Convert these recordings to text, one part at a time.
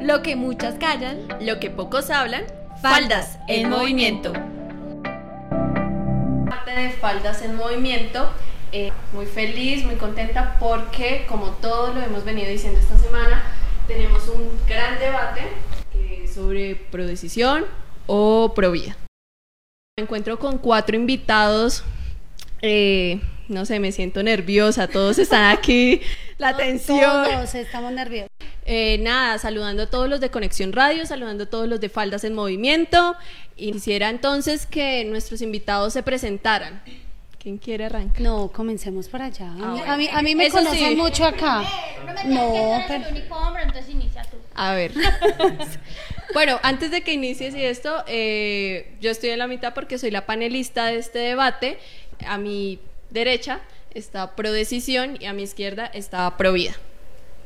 Lo que muchas callan, lo que pocos hablan, Faldas en Movimiento. Parte de Faldas en Movimiento, eh, muy feliz, muy contenta porque como todos lo hemos venido diciendo esta semana, tenemos un gran debate eh, sobre prodecisión o provida. Me encuentro con cuatro invitados. Eh, no sé, me siento nerviosa, todos están aquí, la tensión. Todos estamos nerviosos. Eh, nada, saludando a todos los de Conexión Radio, saludando a todos los de Faldas en Movimiento. Y quisiera entonces que nuestros invitados se presentaran. ¿Quién quiere arrancar? No, comencemos por allá. Ah, a, mí, a mí me Eso conocen sí. mucho acá. No, pero- el único hombre, entonces inicia tú. A ver. bueno, antes de que inicies y esto, eh, yo estoy en la mitad porque soy la panelista de este debate. A mi derecha está Prodecisión y a mi izquierda está Provida.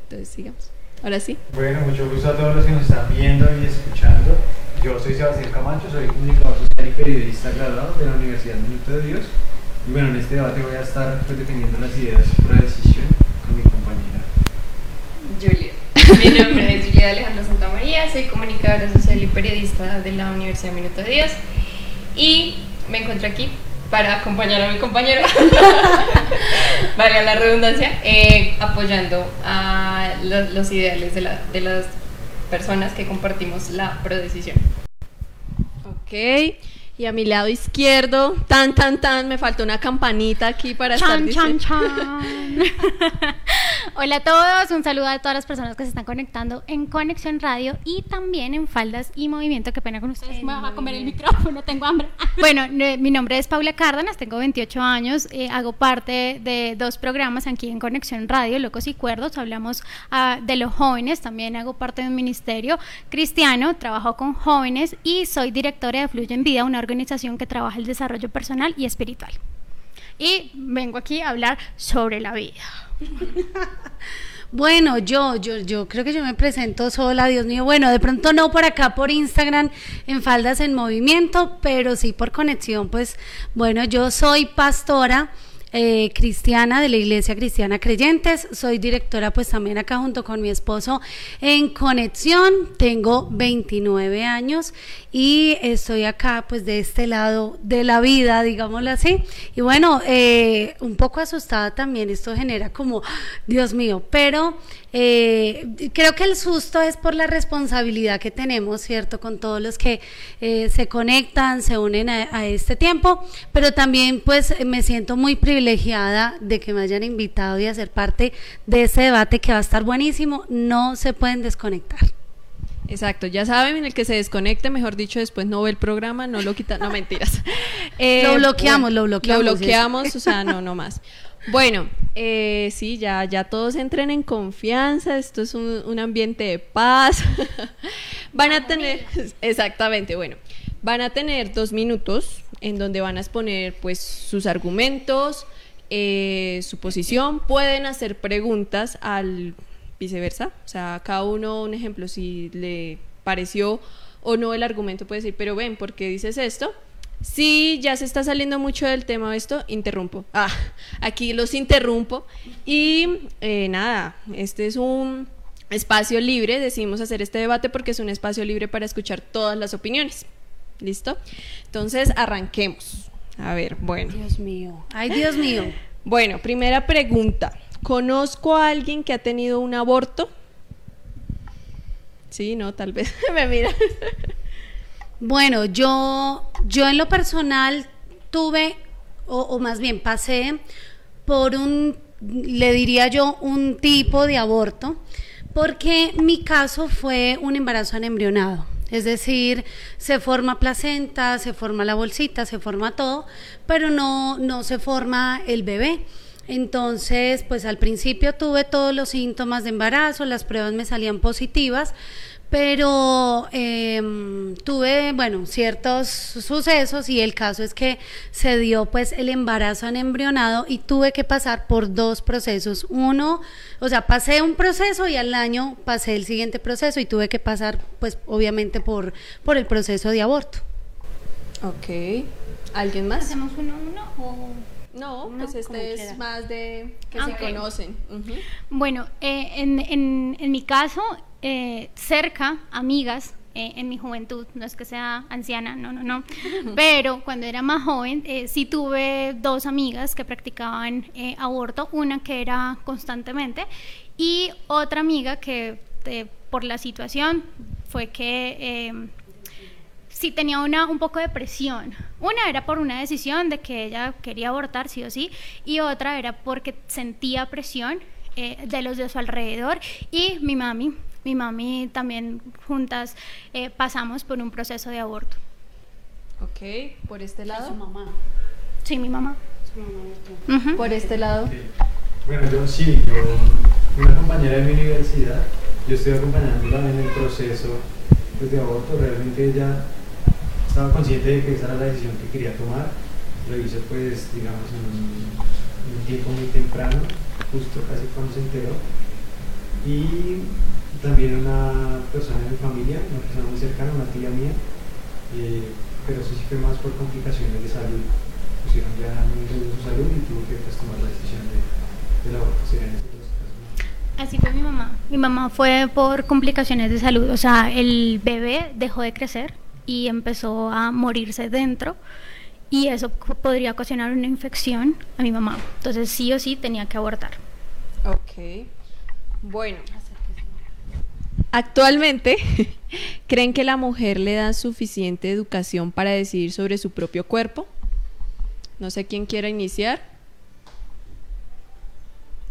Entonces, sigamos. Ahora sí. Bueno, mucho gusto a todos los que nos están viendo y escuchando. Yo soy Sebastián Camacho, soy comunicador social y periodista graduado de la Universidad Minuto de Dios. Y bueno, en este debate voy a estar pues, defendiendo las ideas por decisión con mi compañera. Julia. Mi nombre es Julia Alejandra Santamaría, soy comunicadora social y periodista de la Universidad Minuto de Dios y me encuentro aquí para acompañar a mi compañero, valga la redundancia, eh, apoyando a lo- los ideales de, la- de las personas que compartimos la prodecisión. Ok. Y a mi lado izquierdo, tan, tan, tan, me falta una campanita aquí para estar Chan, chan, diciendo- chan. Hola a todos, un saludo a todas las personas que se están conectando en Conexión Radio y también en Faldas y Movimiento. Qué pena con ustedes, me va a comer el micrófono, tengo hambre. Bueno, mi nombre es Paula Cárdenas, tengo 28 años, eh, hago parte de dos programas aquí en Conexión Radio, Locos y Cuerdos, hablamos ah, de los jóvenes, también hago parte de un ministerio cristiano, trabajo con jóvenes y soy directora de Fluye en Vida, una organización que trabaja el desarrollo personal y espiritual. Y vengo aquí a hablar sobre la vida. Bueno, yo, yo, yo creo que yo me presento sola, Dios mío. Bueno, de pronto no por acá por Instagram en Faldas en Movimiento, pero sí por conexión. Pues bueno, yo soy pastora eh, cristiana de la Iglesia Cristiana Creyentes. Soy directora pues también acá junto con mi esposo en Conexión. Tengo 29 años y estoy acá pues de este lado de la vida, digámoslo así. Y bueno, eh, un poco asustada también, esto genera como, Dios mío, pero eh, creo que el susto es por la responsabilidad que tenemos, ¿cierto? Con todos los que eh, se conectan, se unen a, a este tiempo, pero también pues me siento muy privilegiada de que me hayan invitado y a ser parte de este debate que va a estar buenísimo, no se pueden desconectar. Exacto, ya saben, el que se desconecte, mejor dicho, después no ve el programa, no lo quita, no mentiras. Eh, Lo bloqueamos, lo bloqueamos, Lo bloqueamos, o sea, no, no más. Bueno, eh, sí, ya, ya todos entren en confianza, esto es un, un ambiente de paz. van a tener, exactamente, bueno, van a tener dos minutos en donde van a exponer pues sus argumentos, eh, su posición, pueden hacer preguntas al viceversa, o sea, cada uno un ejemplo, si le pareció o no el argumento puede decir, pero ven, ¿por qué dices esto? Si ya se está saliendo mucho del tema esto, interrumpo. Ah, aquí los interrumpo. Y eh, nada, este es un espacio libre. Decidimos hacer este debate porque es un espacio libre para escuchar todas las opiniones. ¿Listo? Entonces, arranquemos. A ver, bueno. Dios mío, ay Dios mío. Bueno, primera pregunta. ¿Conozco a alguien que ha tenido un aborto? Sí, no, tal vez me mira. Bueno, yo, yo en lo personal tuve, o, o más bien pasé por un, le diría yo, un tipo de aborto, porque mi caso fue un embarazo anembrionado. Es decir, se forma placenta, se forma la bolsita, se forma todo, pero no, no se forma el bebé. Entonces, pues al principio tuve todos los síntomas de embarazo, las pruebas me salían positivas, pero em, tuve, bueno, ciertos sucesos y el caso es que se dio pues el embarazo anembrionado y tuve que pasar por dos procesos. Uno, o sea, pasé un proceso y al año pasé el siguiente proceso y tuve que pasar pues obviamente por, por el proceso de aborto. Ok. ¿Alguien más? ¿Hacemos uno a uno o...? No, No, pues este es quiera. más de que Ah, se conocen. Bueno, eh, en, en- en mi caso, eh, cerca amigas eh, en mi juventud, no es que sea anciana, no, no, no, pero cuando era más joven eh, sí tuve dos amigas que practicaban eh, aborto, una que era constantemente y otra amiga que por la situación fue que em, sí tenía una, un poco de presión. Una era por una decisión de que ella quería abortar, sí o sí, y otra era porque sentía presión de los de su alrededor y mi mami mi mami también juntas eh, pasamos por un proceso de aborto. Ok, por este lado. Su mamá. Sí, mi mamá. Su mamá Por este lado. Bueno, yo sí, yo, una compañera de mi universidad, yo estoy acompañándola en el proceso pues, de aborto, realmente ella estaba consciente de que esa era la decisión que quería tomar, lo hizo pues digamos en un tiempo muy temprano, justo casi cuando se enteró, y también una persona de mi familia, una persona muy cercana, una tía mía, eh, pero eso sí fue más por complicaciones de salud. Pusieron ya muy de su salud y tuvo que pues, tomar la decisión de, de la abortación Así fue mi mamá. Mi mamá fue por complicaciones de salud, o sea, el bebé dejó de crecer y empezó a morirse dentro y eso podría ocasionar una infección a mi mamá. Entonces sí o sí tenía que abortar. Ok. Bueno, Actualmente, ¿creen que la mujer le da suficiente educación para decidir sobre su propio cuerpo? No sé quién quiera iniciar.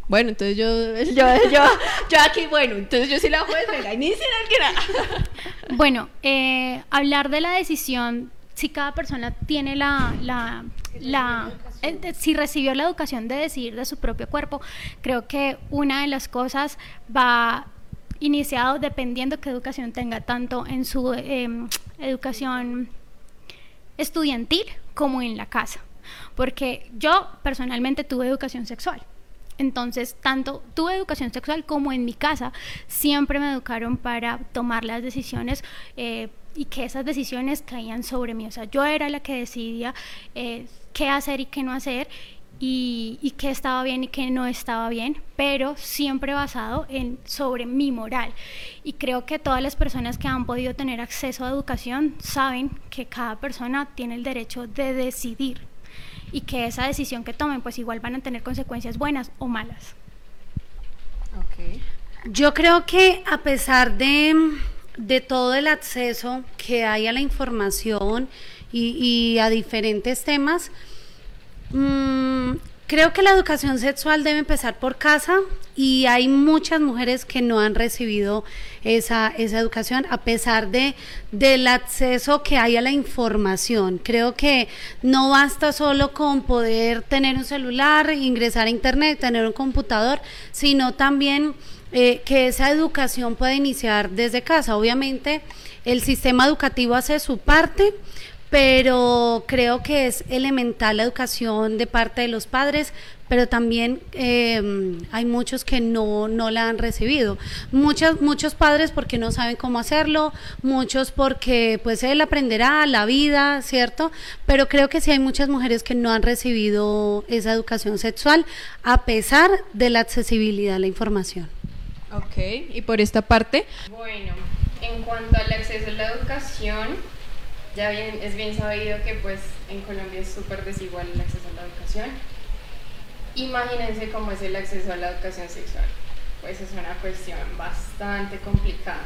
Bueno, entonces yo, yo, yo, yo aquí, bueno, entonces yo sí la juez, venga, inicien alguien. Bueno, eh, hablar de la decisión, si cada persona tiene la, la, la eh, si recibió la educación de decidir de su propio cuerpo, creo que una de las cosas va iniciado dependiendo qué educación tenga, tanto en su em, educación estudiantil como en la casa. Porque yo personalmente tuve educación sexual. Entonces, tanto tuve educación sexual como en mi casa, siempre me educaron para tomar las decisiones eh, y que esas decisiones caían sobre mí. O sea, yo era la que decidía eh, qué hacer y qué no hacer y, y qué estaba bien y qué no estaba bien, pero siempre basado en sobre mi moral. Y creo que todas las personas que han podido tener acceso a educación saben que cada persona tiene el derecho de decidir y que esa decisión que tomen pues igual van a tener consecuencias buenas o malas. Okay. Yo creo que a pesar de, de, todo el acceso que hay a la información y, y a diferentes temas, Mm, creo que la educación sexual debe empezar por casa y hay muchas mujeres que no han recibido esa, esa educación a pesar de del acceso que hay a la información. Creo que no basta solo con poder tener un celular, ingresar a internet, tener un computador, sino también eh, que esa educación puede iniciar desde casa. Obviamente el sistema educativo hace su parte, pero creo que es elemental la educación de parte de los padres, pero también eh, hay muchos que no, no la han recibido. Muchos, muchos padres porque no saben cómo hacerlo, muchos porque pues él aprenderá la vida, ¿cierto? Pero creo que sí hay muchas mujeres que no han recibido esa educación sexual a pesar de la accesibilidad a la información. Ok, y por esta parte. Bueno, en cuanto al acceso a la educación, ya bien, es bien sabido que pues en Colombia es súper desigual el acceso a la educación. Imagínense cómo es el acceso a la educación sexual. Pues es una cuestión bastante complicada.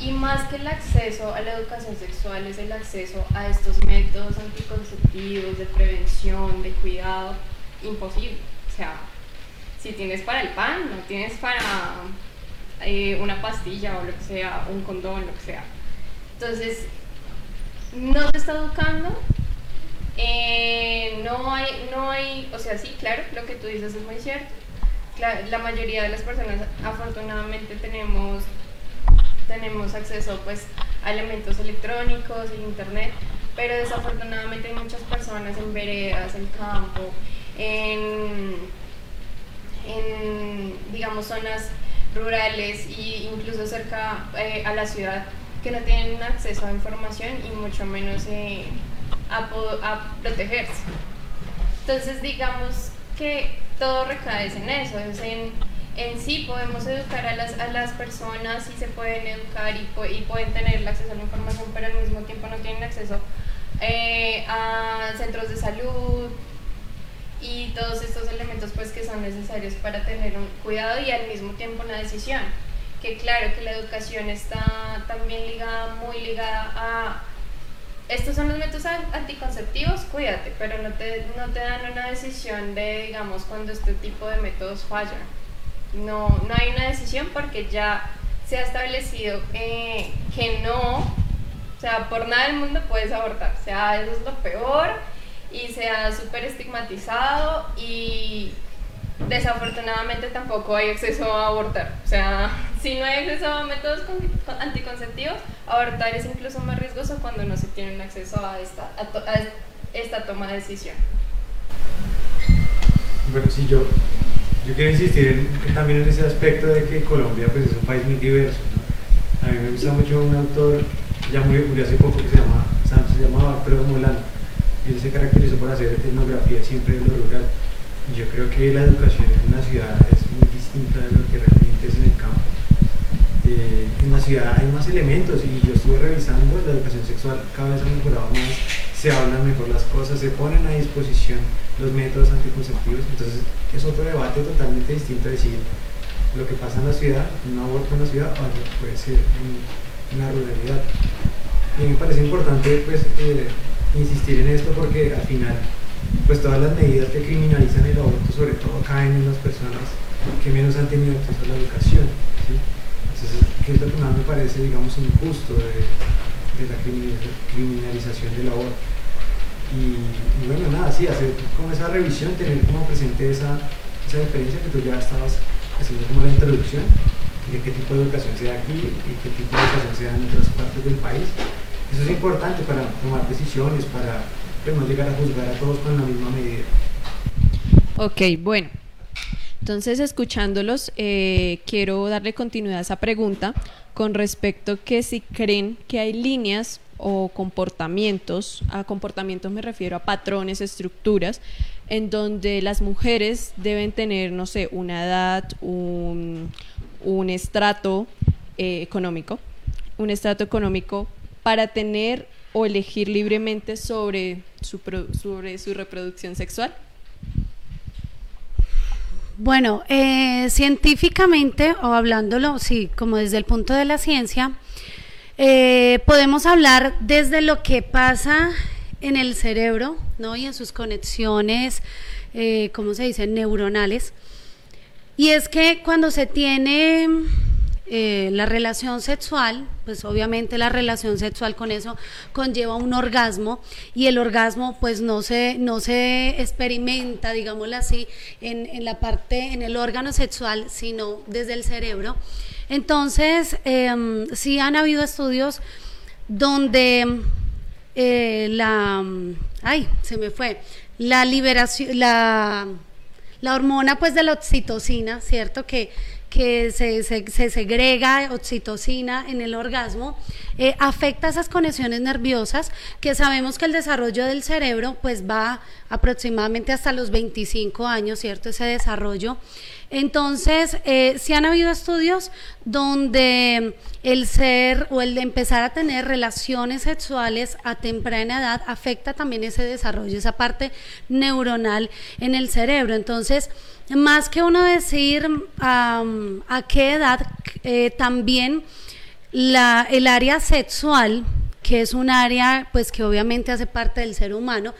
Y más que el acceso a la educación sexual es el acceso a estos métodos anticonceptivos, de prevención, de cuidado, imposible. O sea, si tienes para el pan, no tienes para eh, una pastilla o lo que sea, un condón, lo que sea. Entonces, no se está educando, eh, no, hay, no hay, o sea, sí, claro, lo que tú dices es muy cierto. La, mayoría de las personas afortunadamente tenemos, tenemos acceso pues, a elementos electrónicos, y internet, pero desafortunadamente hay muchas personas en veredas, en campo, en, en digamos, zonas rurales e incluso cerca eh, a la ciudad que no tienen acceso a información y mucho menos eh, a, protegerse. Entonces digamos que todo recae en eso, es en, en sí podemos educar a las, personas y se pueden educar y, pueden tener acceso a la información, pero al mismo tiempo no tienen acceso eh, a centros de salud y todos estos elementos pues que son necesarios para tener un cuidado y al mismo tiempo una decisión. Que claro que la educación está también ligada, muy ligada a estos son los métodos anticonceptivos, cuídate, pero no te, no te dan una decisión de, digamos, cuando este tipo de métodos fallan. No, no hay una decisión porque ya se ha establecido eh, que no, o sea, por nada del mundo puedes abortar. O sea, eso es lo peor y se ha súper estigmatizado y desafortunadamente tampoco hay acceso a abortar. O sea, si no hay acceso a métodos anticonceptivos, abortar es incluso más riesgoso cuando no se tiene acceso a esta, a, esta toma de decisión. Bueno, sí, yo, yo quiero insistir también en ese aspecto de que Colombia pues, es un país muy diverso. A mí me gusta mucho un autor ya muy murió hace poco que se llama, se llamaba Alfredo Molano. Él se caracterizó por hacer etnografía siempre en lo rural yo creo que la educación en la ciudad es muy distinta de lo que realmente es en el campo. Eh, en la ciudad hay más elementos y yo estuve revisando la educación sexual, cada vez ha mejorado más, se hablan mejor las cosas, se ponen a disposición los métodos anticonceptivos, entonces es otro debate totalmente distinto decir lo que pasa en la ciudad, un aborto en la ciudad o lo que puede ser en, la ruralidad. Y me parece importante pues, eh, insistir en esto porque al final pues todas las medidas que criminalizan el aborto sobre todo caen en las personas que menos han tenido acceso a la educación. Entonces, ¿qué es que más me parece, digamos, injusto de, la criminalización del aborto? Y, bueno, nada, sí, hacer como esa revisión, tener como presente esa, esa diferencia que tú ya estabas haciendo como la introducción, de qué tipo de educación se da aquí y qué tipo de educación se da en otras partes del país. Eso es importante para tomar decisiones, para no llegar a juzgar a todos con la misma medida. Ok, bueno. Entonces, escuchándolos, eh, quiero darle continuidad a esa pregunta con respecto que si creen que hay líneas o comportamientos, a comportamientos me refiero a patrones, estructuras, en donde las mujeres deben tener, no sé, una edad, un, estrato eh, económico, un estrato económico para tener o elegir libremente sobre su, sobre su reproducción sexual? Bueno, eh, científicamente o hablándolo, sí, como desde el punto de la ciencia, eh, podemos hablar desde lo que pasa en el cerebro, ¿no? Y en sus conexiones, eh, ¿cómo se dice? Neuronales. Y es que cuando se tiene eh, la relación sexual, pues obviamente la relación sexual con eso conlleva un orgasmo y el orgasmo pues no se, no se experimenta, digámoslo así, en, la parte, en el órgano sexual, sino desde el cerebro. Entonces, eh, sí han habido estudios donde eh, la, ay, se me fue, la liberación, la, la hormona pues de la oxitocina, ¿cierto? Que que se, se, segrega oxitocina en el orgasmo, eh, afecta esas conexiones nerviosas que sabemos que el desarrollo del cerebro pues va aproximadamente hasta los 25 años, ¿cierto? Ese desarrollo. Entonces, eh, sí han habido estudios donde el ser o el de empezar a tener relaciones sexuales a temprana edad afecta también ese desarrollo, esa parte neuronal en el cerebro. Entonces, más que uno decir a qué edad, eh, también el área sexual, que es un área pues que obviamente hace parte del ser humano,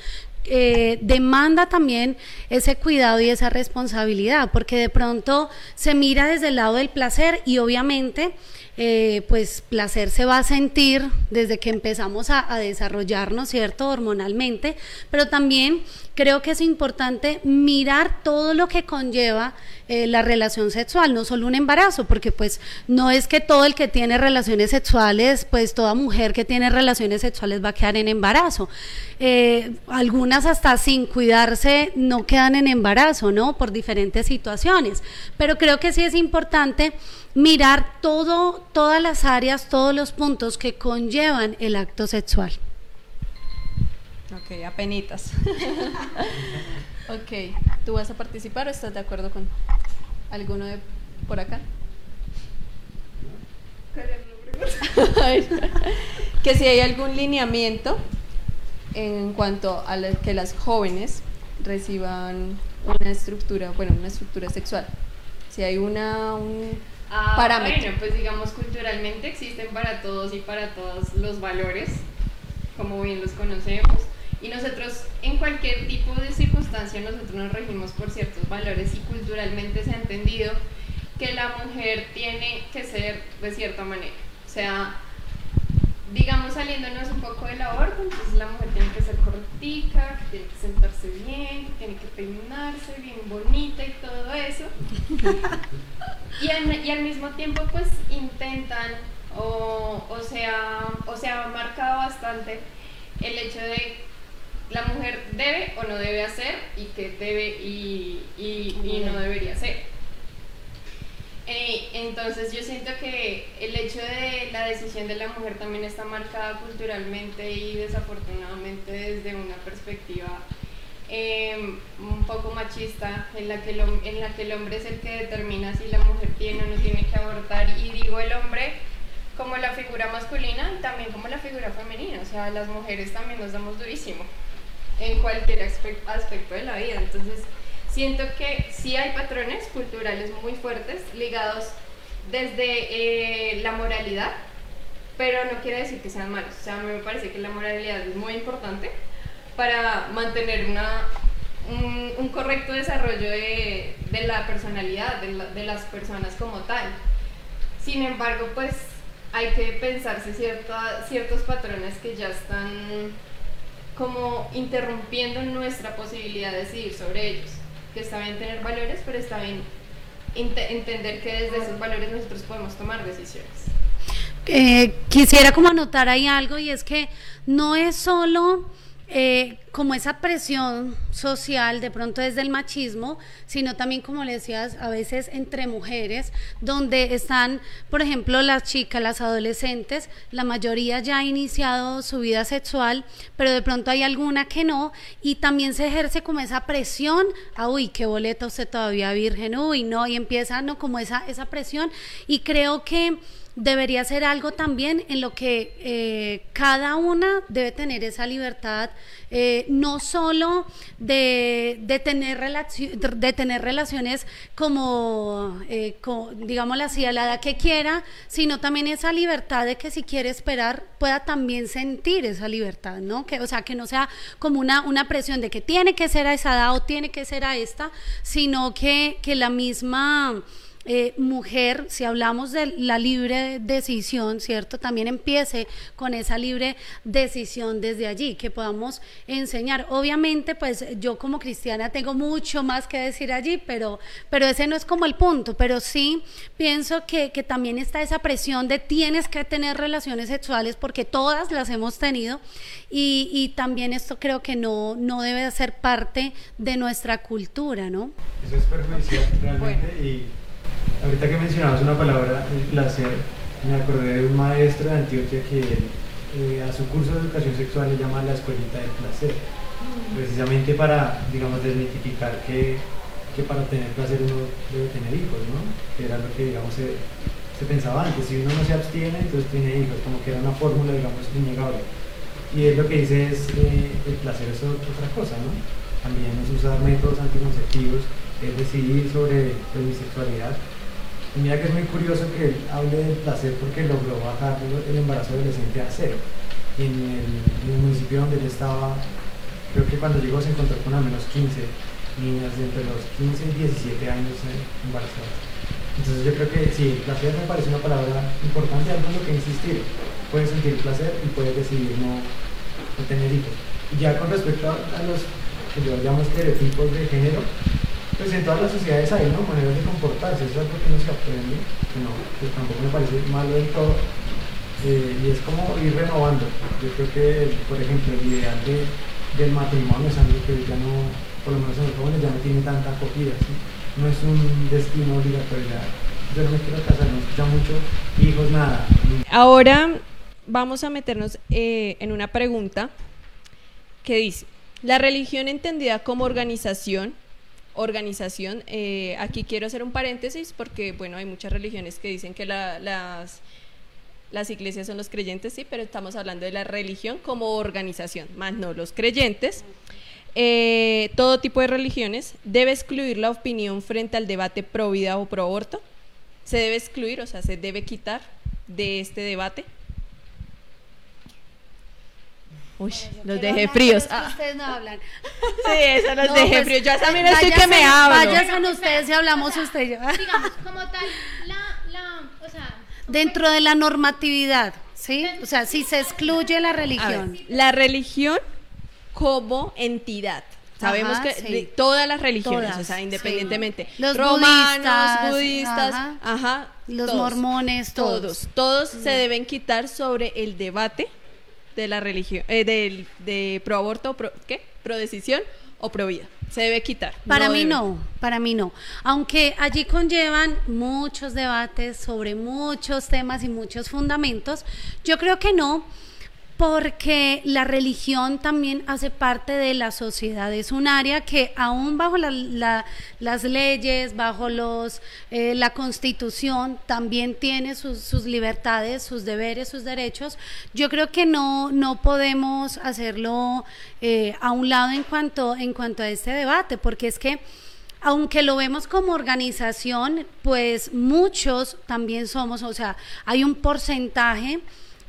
eh, demanda también ese cuidado y esa responsabilidad, porque de pronto se mira desde el lado del placer y obviamente eh, pues placer se va a sentir desde que empezamos a, desarrollarnos, ¿cierto? Hormonalmente, pero también creo que es importante mirar todo lo que conlleva eh, la relación sexual, no solo un embarazo, porque pues no es que todo el que tiene relaciones sexuales, pues toda mujer que tiene relaciones sexuales va a quedar en embarazo. Eh, algunas hasta sin cuidarse no quedan en embarazo, ¿no? Por diferentes situaciones. Pero creo que sí es importante mirar todo, todas las áreas, todos los puntos que conllevan el acto sexual. Ok, apenitas. ok, ¿tú vas a participar o estás de acuerdo con alguno de por acá. que si hay algún lineamiento en cuanto a que las jóvenes reciban una estructura, bueno, una estructura sexual. Si hay una un Ah, parámetro. Bueno, pues digamos culturalmente existen para todos y para todos los valores, como bien los conocemos. Y nosotros en cualquier tipo de circunstancia nosotros nos regimos por ciertos valores y culturalmente se ha entendido que la mujer tiene que ser de cierta manera. O sea, digamos saliéndonos un poco del aborto, entonces la mujer tiene que ser cortica, que tiene que sentarse bien, que tiene que peinarse bien bonita y todo eso. Y al, mismo tiempo pues intentan o, o, sea, o se ha marcado bastante el hecho de la mujer debe o no debe hacer y qué debe y, y, y no debería hacer. Eh, entonces yo siento que el hecho de la decisión de la mujer también está marcada culturalmente y desafortunadamente desde una perspectiva eh, un poco machista en la, que el, en la que el hombre es el que determina si la mujer tiene o no tiene que abortar. Y digo el hombre como la figura masculina y también como la figura femenina, o sea, las mujeres también nos damos durísimo en cualquier aspe- aspecto de la vida, entonces siento que sí hay patrones culturales muy fuertes ligados desde eh, la moralidad, pero no quiere decir que sean malos, o sea, a mí me parece que la moralidad es muy importante para mantener una, un, un correcto desarrollo de, de la personalidad de, la- de las personas como tal. Sin embargo, pues hay que pensarse cierta- ciertos patrones que ya están como interrumpiendo nuestra posibilidad de decidir sobre ellos. Que está bien tener valores, pero está bien ente- entender que desde esos valores nosotros podemos tomar decisiones. Eh, quisiera como anotar ahí algo y es que no es solo eh, como esa presión social de pronto desde el machismo, sino también como le decías, a veces entre mujeres, donde están, por ejemplo, las chicas, las adolescentes, la mayoría ya ha iniciado su vida sexual, pero de pronto hay alguna que no, y también se ejerce como esa presión, ah, uy, qué boleta usted todavía virgen, uy, no, y empieza, ¿no? Como esa, esa presión, y creo que debería ser algo también en lo que eh, cada una debe tener esa libertad, eh, no solo de, de tener de tener relaciones como, eh, co- digámoslo así, a la edad que quiera, sino también esa libertad de que si quiere esperar pueda también sentir esa libertad, ¿no? Que, o sea, que no sea como una, una presión de que tiene que ser a esa edad o tiene que ser a esta, sino que, que la misma eh, mujer, si hablamos de la libre decisión, ¿cierto? También empiece con esa libre decisión desde allí, que podamos enseñar. Obviamente, pues yo como cristiana tengo mucho más que decir allí, pero, pero ese no es como el punto, pero sí pienso que, que también está esa presión de tienes que tener relaciones sexuales porque todas las hemos tenido y, y también esto creo que no, no debe de ser parte de nuestra cultura, ¿no? Eso es perjudicial realmente y ahorita que mencionabas una palabra, el placer, me acordé de un maestro de Antioquia que eh, a su curso de educación sexual le llama la escuelita del placer, precisamente para, digamos, desmitificar que, que para tener placer uno debe tener hijos, ¿no? Que era lo que, digamos, se, se pensaba antes, si uno no se abstiene, entonces tiene hijos, como que era una fórmula, digamos, innegable. Y él lo que dice es, eh, el placer es otra cosa, ¿no? También es usar métodos anticonceptivos, es decidir sobre pues, mi sexualidad. Y mira que es muy curioso que él hable del placer porque logró bajar el embarazo adolescente a cero. En el, municipio donde él estaba, creo que cuando llegó se encontró con al menos 15 niñas de entre los 15 y 17 años eh, embarazadas. Entonces yo creo que sí, placer me parece una palabra importante, algo en lo que insistir. Puedes sentir placer y puedes decidir no, tener hijos. Y ya con respecto a, a los que yo llamo estereotipos de género, pues en todas las sociedades hay ¿no? maneras de comportarse, eso es algo que no se aprende, que no, que tampoco me parece malo del todo, eh, y es como ir renovando. Yo creo que, por ejemplo, el ideal de, del matrimonio es algo que ya no, por lo menos en los jóvenes, ya no tiene tanta acogida, no es un destino obligatorio, yo no quiero casar, no escucha mucho, hijos, nada. Ahora vamos a meternos eh, en una pregunta que dice, ¿la religión entendida como organización organización. Eh, aquí quiero hacer un paréntesis porque, bueno, hay muchas religiones que dicen que la- las, las iglesias son los creyentes, sí, pero estamos hablando de la religión como organización, más no los creyentes. Eh, todo tipo de religiones debe excluir la opinión frente al debate pro vida o pro aborto. Se debe excluir, o sea, se debe quitar de este debate. Uy, los dejé fríos. Ah, Ustedes no hablan. sí, eso los No, dejé pues, fríos. Yo también estoy que me hablo. Váyanse ustedes y hablamos usted y yo. Digamos, como tal, la, la, o sea, Dentro de la normatividad, ¿sí? O sea, si se excluye la ver, religión. la religión como entidad. Sabemos Ajá, que sí. de todas las religiones, Todas, o sea, sí. independientemente. Los romanos, budistas, budistas, ajá. ajá, Los todos, mormones, todos. todos, todos se deben quitar sobre el debate de la religión, eh, del de pro aborto, pro, ¿qué? Pro decisión o pro vida. Se debe quitar. Para mí debe. no, para mí no. Aunque allí conllevan muchos debates sobre muchos temas y muchos fundamentos, yo creo que no, porque la religión también hace parte de la sociedad. Es un área que aún bajo la- la- las leyes, bajo los, eh, la constitución, también tiene sus, sus libertades, sus deberes, sus derechos. Yo creo que no, no podemos hacerlo eh, a un lado en cuanto, en cuanto a este debate, porque es que aunque lo vemos como organización, pues muchos también somos, o sea, hay un porcentaje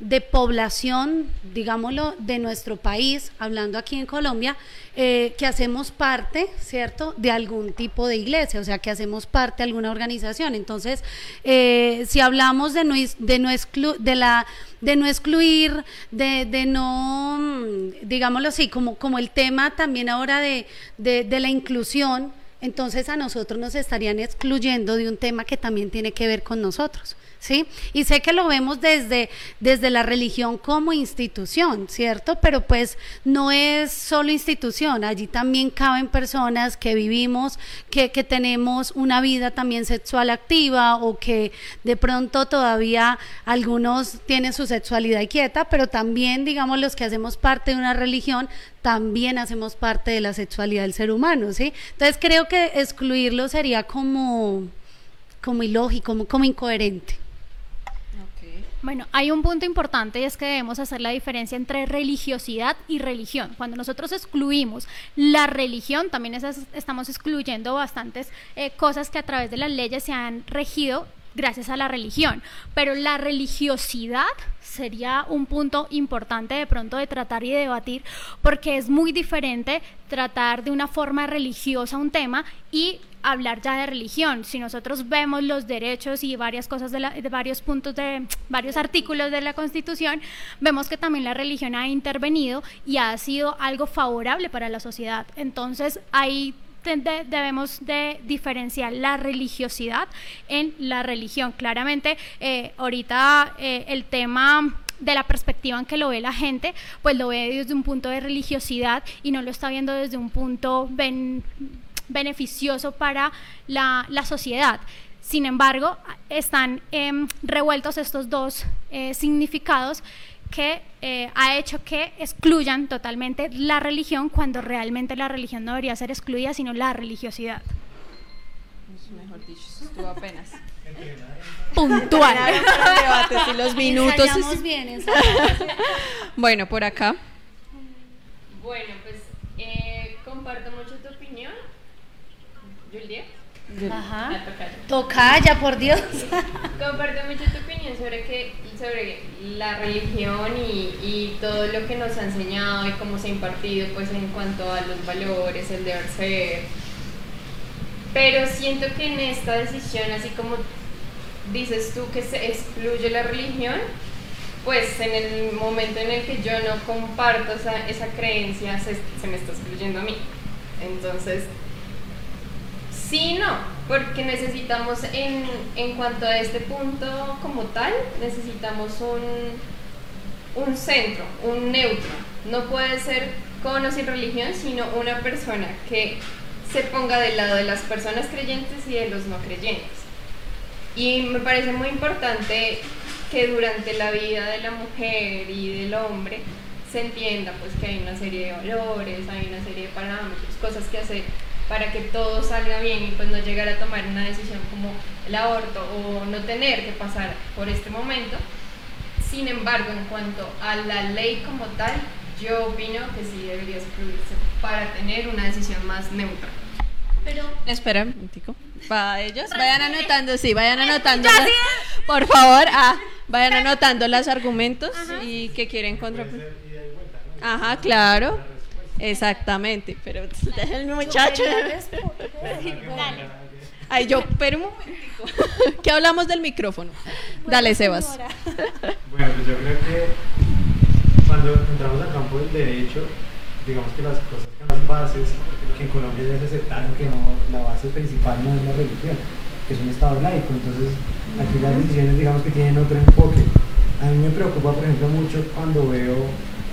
de población, digámoslo, de nuestro país, hablando aquí en Colombia, eh, que hacemos parte, ¿cierto?, de algún tipo de iglesia, o sea, que hacemos parte de alguna organización. Entonces, eh, si hablamos de no, de no, exclu- de la, de no excluir, de, de no, mm, digámoslo así, como, como el tema también ahora de, de, de la inclusión, entonces a nosotros nos estarían excluyendo de un tema que también tiene que ver con nosotros. ¿Sí? Y sé que lo vemos desde, desde la religión como institución, ¿cierto? Pero pues no es solo institución, allí también caben personas que vivimos, que, que tenemos una vida también sexual activa o que de pronto todavía algunos tienen su sexualidad quieta, pero también, digamos, los que hacemos parte de una religión, también hacemos parte de la sexualidad del ser humano, ¿sí? Entonces creo que excluirlo sería como, como ilógico, como, como incoherente. Bueno, hay un punto importante y es que debemos hacer la diferencia entre religiosidad y religión. Cuando nosotros excluimos la religión, también estamos excluyendo bastantes eh, cosas que a través de las leyes se han regido gracias a la religión. Pero la religiosidad sería un punto importante de pronto de tratar y de debatir, porque es muy diferente tratar de una forma religiosa un tema y hablar ya de religión. Si nosotros vemos los derechos y varias cosas de, la- varios puntos de varios artículos de la Constitución, vemos que también la religión ha intervenido y ha sido algo favorable para la sociedad. Entonces, te- de- debemos de diferenciar la religiosidad en la religión. Claramente, eh, ahorita eh, el tema de la perspectiva en que lo ve la gente, pues lo ve desde un punto de religiosidad y no lo está viendo desde un punto ben- beneficioso para la, la sociedad. Sin embargo, están em, revueltos estos dos eh, significados que eh, ha hecho que excluyan totalmente la religión cuando realmente la religión no debería ser excluida, sino la religiosidad. Mejor dicho, eso estuvo apenas. Puntual. Sí, los minutos. Bien. Bueno, por acá. Bueno, pues eh, comparto mucho tu opinión. Julia. Ajá. Tocayo. Tocaya, por Dios. Comparto mucho tu opinión sobre que sobre la religión y, y todo lo que nos ha enseñado y cómo se ha impartido pues en cuanto a los valores, el deber ser. Pero siento que en esta decisión, así como dices tú que se excluye la religión, pues en el momento en el que yo no comparto esa, esa creencia, se, se me está excluyendo a mí. Entonces, Sí, no, porque necesitamos en, en cuanto a este punto como tal, necesitamos un, un centro, un neutro. No puede ser con o sin religión, sino una persona que se ponga del lado de las personas creyentes y de los no creyentes. Y me parece muy importante que durante la vida de la mujer y del hombre se entienda pues que hay una serie de valores, hay una serie de parámetros, cosas que hacer para que todo salga bien y pues no llegar a tomar una decisión como el aborto o no tener que pasar por este momento. Sin embargo, en cuanto a la ley como tal, yo opino que sí debería excluirse para tener una decisión más neutra. Pero espera un momentico. Para ellos, vayan anotando, sí, vayan anotando. por favor, ah, vayan anotando los argumentos y que quieren contra. Ajá, claro. Exactamente, pero el muchacho. Ay, yo, pero un momentico. ¿Qué hablamos del micrófono? Dale, Sebas. Bueno, pues yo creo que cuando entramos al campo del derecho, digamos que las cosas que las bases, que en Colombia ya se aceptaron que no, la base principal no es la religión, que es un Estado laico. Entonces, aquí las decisiones, digamos que tienen otro enfoque. A mí me preocupa, por ejemplo, mucho cuando veo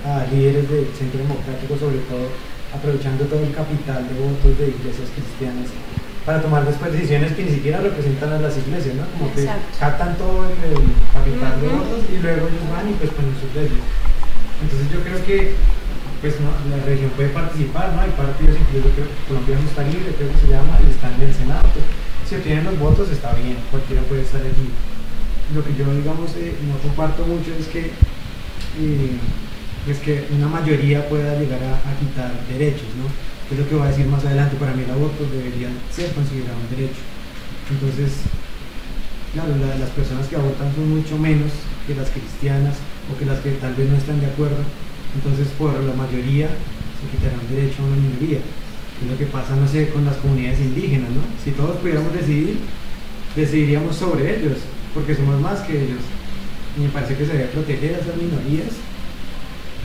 a líderes del centro democrático, sobre todo, aprovechando todo el capital de votos de iglesias cristianas para tomar después decisiones que ni siquiera representan a las iglesias, ¿no? Como que captan todo el, capital de votos y luego ellos van y pues ponen sus leyes. Entonces yo creo que pues no, la región puede participar, ¿no? Hay partidos, incluso que Colombia no está libre, creo que se llama, y están en el Senado. Si obtienen los votos está bien, cualquiera puede estar allí. Lo que yo, digamos, eh, no comparto mucho es que eh, es que una mayoría pueda llegar a, quitar derechos, ¿no? es lo que voy a decir más adelante, para mí el aborto debería ser considerado un derecho. Entonces, claro, las personas que abortan son mucho menos que las cristianas o que las que tal vez no están de acuerdo. Entonces, por la mayoría se quitará un derecho a una minoría. Es lo que pasa, no sé, con las comunidades indígenas, ¿no? Si todos pudiéramos decidir, decidiríamos sobre ellos, porque somos más que ellos. Y me parece que se debe proteger a esas minorías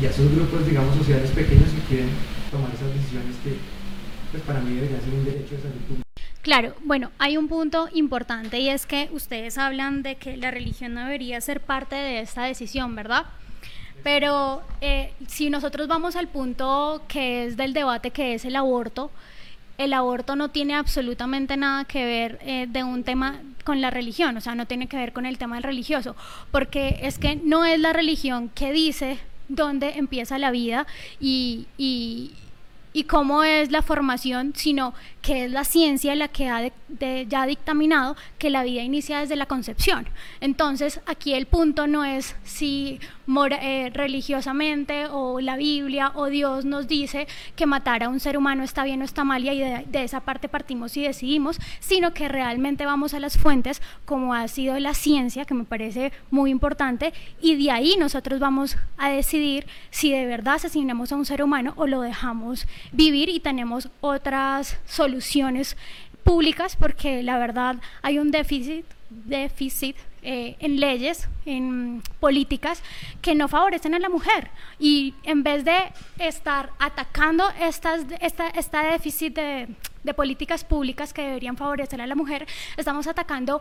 y a esos grupos, digamos, sociales pequeños que quieren tomar esas decisiones que, pues para mí debería ser un derecho de salud pública. Claro, bueno, hay un punto importante y es que ustedes hablan de que la religión no debería ser parte de esta decisión, ¿verdad? Pero eh, si nosotros vamos al punto que es del debate, que es el aborto, el aborto no tiene absolutamente nada que ver eh, de un tema con la religión, o sea, no tiene que ver con el tema del religioso, porque es que no es la religión que dice dónde empieza la vida y, y, y cómo es la formación, sino que es la ciencia la que ha dictaminado que la vida inicia desde la concepción. Entonces, aquí el punto no es si eh, religiosamente o la Biblia o Dios nos dice que matar a un ser humano está bien o está mal y de, de esa parte partimos y decidimos, sino que realmente vamos a las fuentes como ha sido la ciencia, que me parece muy importante, y de ahí nosotros vamos a decidir si de verdad asesinamos a un ser humano o lo dejamos vivir y tenemos otras soluciones públicas porque la verdad hay un déficit, déficit eh, en leyes, en políticas que no favorecen a la mujer. Y en vez de estar atacando estas, esta, esta déficit de, de políticas públicas que deberían favorecer a la mujer, estamos atacando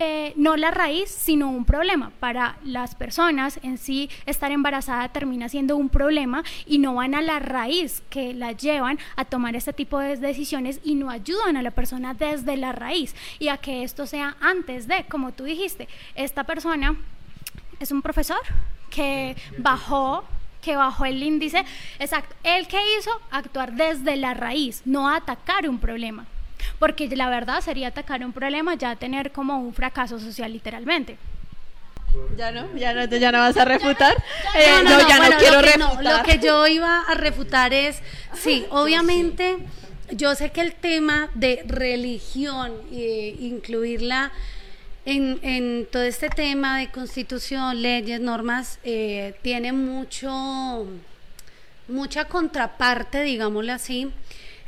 eh, no la raíz, sino un problema. Para las personas en sí, estar embarazada termina siendo un problema y no van a la raíz que la llevan a tomar este tipo de decisiones y no ayudan a la persona desde la raíz y a que esto sea antes de, como tú dijiste, esta persona es un profesor que bajó que bajó el índice, exacto, el que hizo actuar desde la raíz, no atacar un problema porque la verdad sería atacar un problema ya tener como un fracaso social literalmente. Ya no, ya no, ya no vas a refutar. Eh, no, ya no quiero refutar. lo que yo iba a refutar es, sí, obviamente, yo sé que el tema de religión, e incluirla en, en, todo este tema de constitución, leyes, normas, eh, tiene mucho, mucha contraparte, digámoslo así.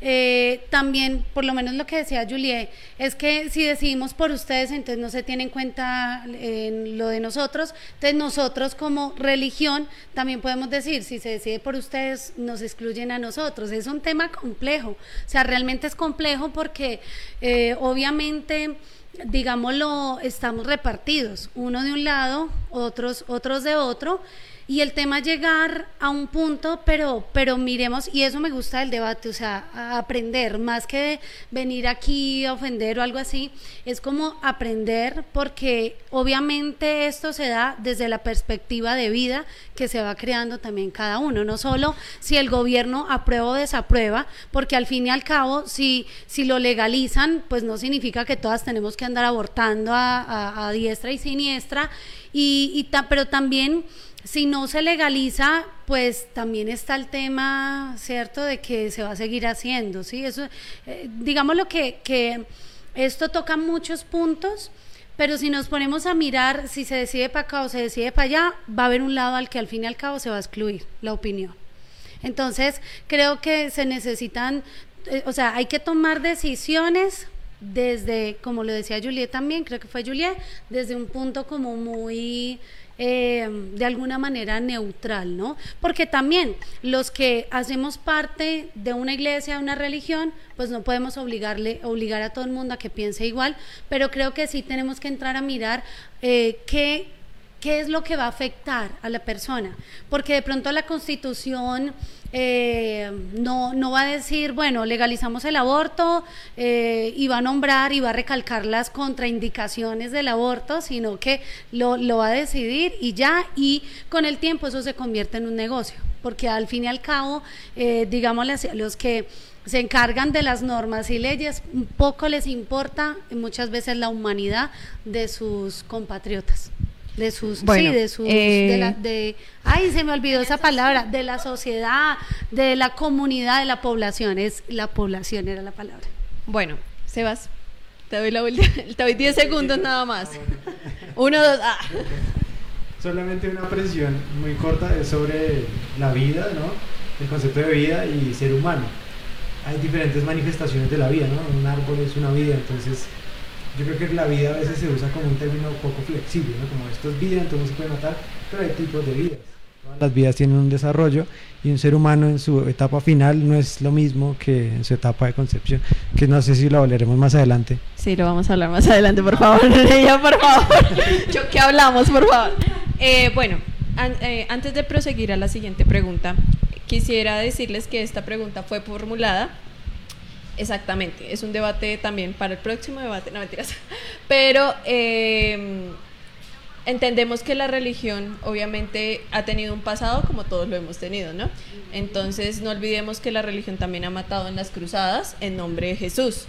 Eh, también, por lo menos lo que decía Juliet, es que si decidimos por ustedes, entonces no se tiene en cuenta en lo de nosotros. Entonces nosotros como religión también podemos decir, si se decide por ustedes, nos excluyen a nosotros. Es un tema complejo, o sea, realmente es complejo porque eh, obviamente digámoslo, estamos repartidos, uno de un lado, otros, otros de otro, y el tema llegar a un punto, pero, pero miremos, y eso me gusta del debate, o sea, aprender, más que venir aquí a ofender o algo así, es como aprender porque obviamente esto se da desde la perspectiva de vida que se va creando también cada uno, no solo si el gobierno aprueba o desaprueba, porque al fin y al cabo, si, si lo legalizan, pues no significa que todas tenemos que andar abortando a, diestra y siniestra, y, y pero también si no se legaliza, pues también está el tema, ¿cierto?, de que se va a seguir haciendo, ¿sí? Eso, eh, digamos lo que, que esto toca muchos puntos, pero si nos ponemos a mirar si se decide para acá o se decide para allá, va a haber un lado al que al fin y al cabo se va a excluir la opinión. Entonces, creo que se necesitan, eh, o sea, hay que tomar decisiones desde, como lo decía Juliet también, creo que fue Juliet, desde un punto como muy eh, de alguna manera neutral, ¿no? Porque también los que hacemos parte de una iglesia, de una religión, pues no podemos obligarle, obligar a todo el mundo a que piense igual, pero creo que sí tenemos que entrar a mirar eh, qué qué es lo que va a afectar a la persona, porque de pronto la constitución eh, no, no va a decir, bueno, legalizamos el aborto eh, y va a nombrar y va a recalcar las contraindicaciones del aborto, sino que lo, va a decidir y ya, y con el tiempo eso se convierte en un negocio, porque al fin y al cabo, eh, digamos, los que se encargan de las normas y leyes, un poco les importa muchas veces la humanidad de sus compatriotas de sus sí, de sus de, la, de, ay se me olvidó esa palabra de la sociedad de la comunidad de la población es la población era la palabra. Bueno Sebas te doy la te doy 10 segundos nada más. Uno dos ah. solamente una presión muy corta es sobre la vida no el concepto de vida y ser humano. Hay diferentes manifestaciones de la vida no un árbol es una vida entonces yo creo que la vida a veces se usa como un término poco flexible, ¿no? Como esto es vida, entonces se puede matar, pero hay tipos de vidas. Las vidas tienen un desarrollo y un ser humano en su etapa final no es lo mismo que en su etapa de concepción, que no sé si lo hablaremos más adelante. Sí, lo vamos a hablar más adelante, por favor, ella, por favor. ¿Qué hablamos, por favor? Eh, bueno, eh, antes de proseguir a la siguiente pregunta, quisiera decirles que esta pregunta fue formulada Exactamente, es un debate también para el próximo debate, no mentiras, pero em, entendemos que la religión obviamente ha tenido un pasado como todos lo hemos tenido, ¿no? Entonces no olvidemos que la religión también ha matado en las cruzadas en nombre de Jesús,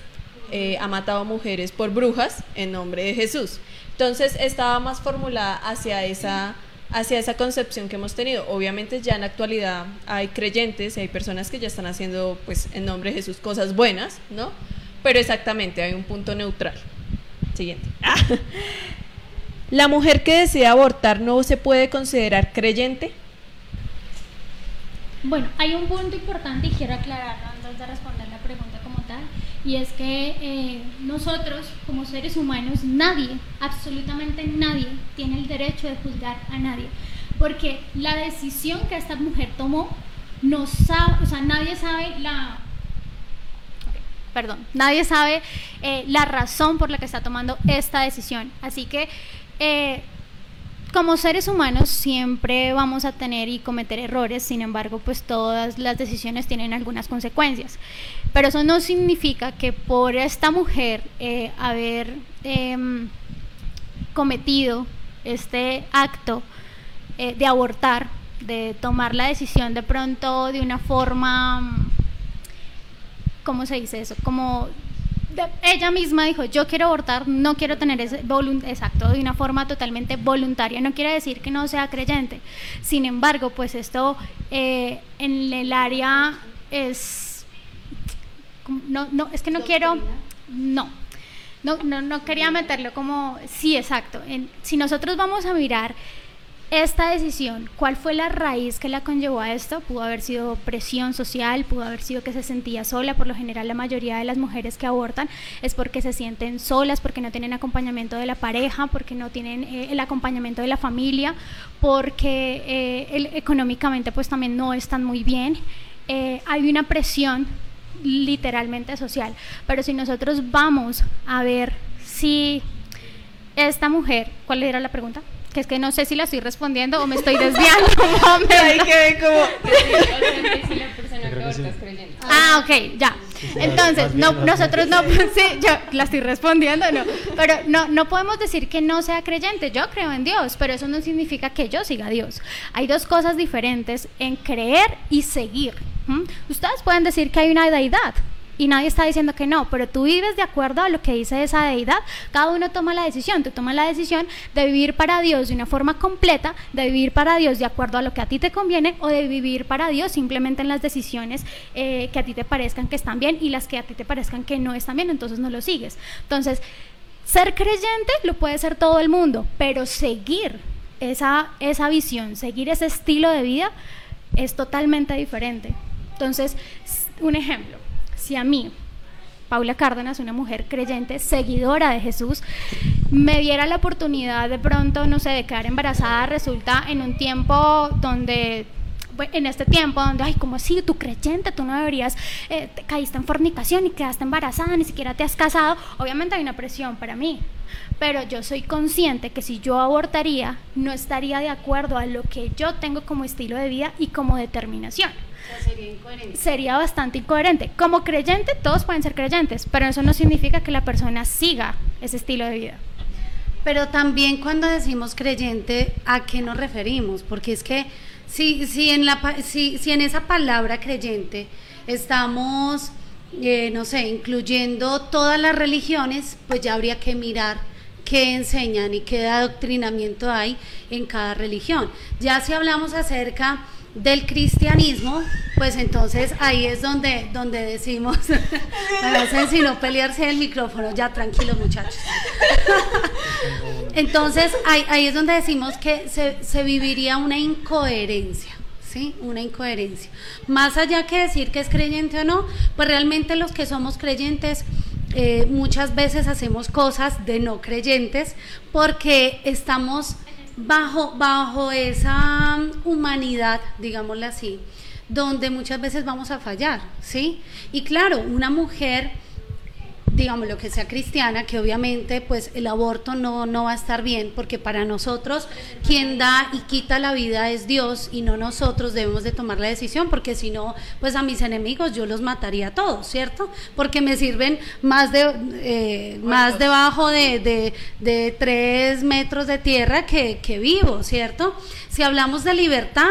eh, ha matado mujeres por brujas en nombre de Jesús. Entonces estaba más formulada hacia esa hacia esa concepción que hemos tenido. Obviamente ya en la actualidad hay creyentes y hay personas que ya están haciendo pues en nombre de Jesús cosas buenas, ¿no? Pero exactamente hay un punto neutral. Siguiente. ¿La mujer que desea abortar no se puede considerar creyente? Bueno, hay un punto importante y quiero aclararlo antes de responder la pregunta como tal y es que eh, nosotros como seres humanos, nadie, absolutamente nadie, tiene el derecho de juzgar a nadie, porque la decisión que esta mujer tomó, no sabe, o sea, nadie sabe la... Perdón, nadie sabe eh, la razón por la que está tomando esta decisión. Así que eh, como seres humanos siempre vamos a tener y cometer errores, sin embargo, pues todas las decisiones tienen algunas consecuencias. Pero eso no significa que por esta mujer eh, haber em, cometido este acto eh, de abortar, de tomar la decisión de pronto de una forma, ¿cómo se dice eso? Como ella misma dijo, yo quiero abortar, no quiero tener ese exacto, de una forma totalmente voluntaria. No quiere decir que no sea creyente. Sin embargo, pues esto eh, en el área es, no, no, es que no quiero, no, no, no, no quería meterlo como, sí, exacto. si nosotros vamos a mirar esta decisión, ¿cuál fue la raíz que la conllevó a esto? Pudo haber sido presión social, pudo haber sido que se sentía sola. Por lo general, la mayoría de las mujeres que abortan es porque se sienten solas, porque no tienen acompañamiento de la pareja, porque no tienen eh, el acompañamiento de la familia, porque eh, económicamente pues también no están muy bien. Eh, hay una presión literalmente social. Pero si nosotros vamos a ver si esta mujer, ¿cuál era la pregunta? Que es que no sé si la estoy respondiendo o me estoy desviando. un momento. Ahí quedé como... Que sí. Ah, ok, ya. Entonces, no, nosotros no, sí, yo la estoy respondiendo, no, pero no, no podemos decir que no sea creyente. Yo creo en Dios, pero eso no significa que yo siga a Dios. Hay dos cosas diferentes en creer y seguir. Ustedes pueden decir que hay una deidad. Y nadie está diciendo que no, pero tú vives de acuerdo a lo que dice esa deidad. Cada uno toma la decisión. Tú tomas la decisión de vivir para Dios de una forma completa, de vivir para Dios de acuerdo a lo que a ti te conviene o de vivir para Dios simplemente en las decisiones eh, que a ti te parezcan que están bien y las que a ti te parezcan que no están bien, entonces no lo sigues. Entonces, ser creyente lo puede ser todo el mundo, pero seguir esa, esa visión, seguir ese estilo de vida es totalmente diferente. Entonces, un ejemplo, si a mí, Paula Cárdenas, una mujer creyente, seguidora de Jesús, me diera la oportunidad de pronto, no sé, de quedar embarazada, resulta en un tiempo donde en este tiempo donde, ay, como así, tú creyente, tú no deberías, eh, te caíste en fornicación y quedaste embarazada, ni siquiera te has casado, obviamente hay una presión para mí, pero yo soy consciente que si yo abortaría, no estaría de acuerdo a lo que yo tengo como estilo de vida y como determinación sería bastante incoherente. Como creyente, todos pueden ser creyentes, pero eso no significa que la persona siga ese estilo de vida. Pero también cuando decimos creyente, ¿a qué nos referimos? Porque es que si, si en esa palabra creyente estamos, eh, no sé, incluyendo todas las religiones, pues ya habría que mirar qué enseñan y qué adoctrinamiento hay en cada religión. Ya si hablamos acerca del cristianismo, pues entonces ahí es donde, donde decimos, no hacen sino pelearse el micrófono, ya tranquilos muchachos. Entonces ahí, ahí es donde decimos que se, se viviría una incoherencia. ¿Sí? Una incoherencia. Más allá que decir que es creyente o no, pues realmente los que somos creyentes eh, muchas veces hacemos cosas de no creyentes porque estamos bajo, bajo esa humanidad, digámoslo así, donde muchas veces vamos a fallar, ¿sí? Y claro, una mujer digamos lo que sea cristiana, que obviamente pues el aborto no, no va a estar bien, porque para nosotros quien da y quita la vida es Dios y no nosotros debemos de tomar la decisión, porque si no, pues a mis enemigos yo los mataría a todos, ¿cierto? Porque me sirven más de eh, más debajo de, de, de tres metros de tierra que, que vivo, ¿cierto? Si hablamos de libertad,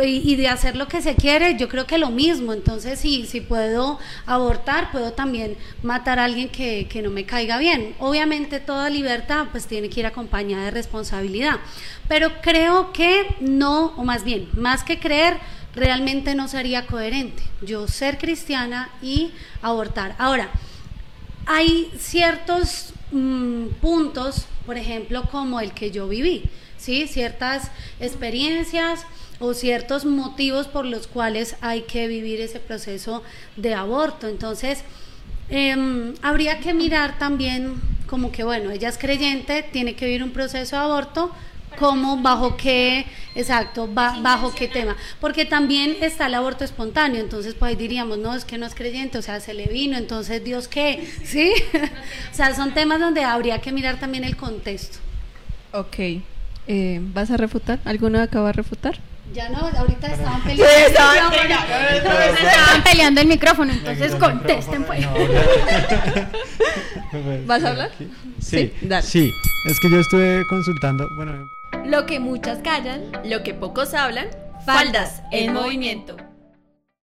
y de hacer lo que se quiere, yo creo que lo mismo. Entonces, si, si puedo abortar, puedo también matar a alguien que, que no me caiga bien. Obviamente toda libertad pues tiene que ir acompañada de responsabilidad. Pero creo que no, o más bien, más que creer, realmente no sería coherente. Yo ser cristiana y abortar. Ahora, hay ciertos mm, puntos, por ejemplo, como el que yo viví, ¿sí? Ciertas experiencias o ciertos motivos por los cuales hay que vivir ese proceso de aborto. Entonces, em, habría que mirar también como que, bueno, ella es creyente, tiene que vivir un proceso de aborto, como bajo qué, exacto, ba- bajo qué tema, porque también está el aborto espontáneo, entonces pues ahí diríamos, no, es que no es creyente, o sea, se le vino, entonces Dios qué, ¿sí? o sea, son temas donde habría que mirar también el contexto. Ok. Eh, ¿Vas a refutar? ¿Alguno acaba de refutar? Ya no, ahorita estaban peleando. Estaban peleando el micrófono, entonces contesten pues. ¿Vas a hablar? Sí, Sí, dale. sí. Es que yo estuve consultando, bueno, Lo que muchas callan, Lo que pocos hablan. faldas en movimiento.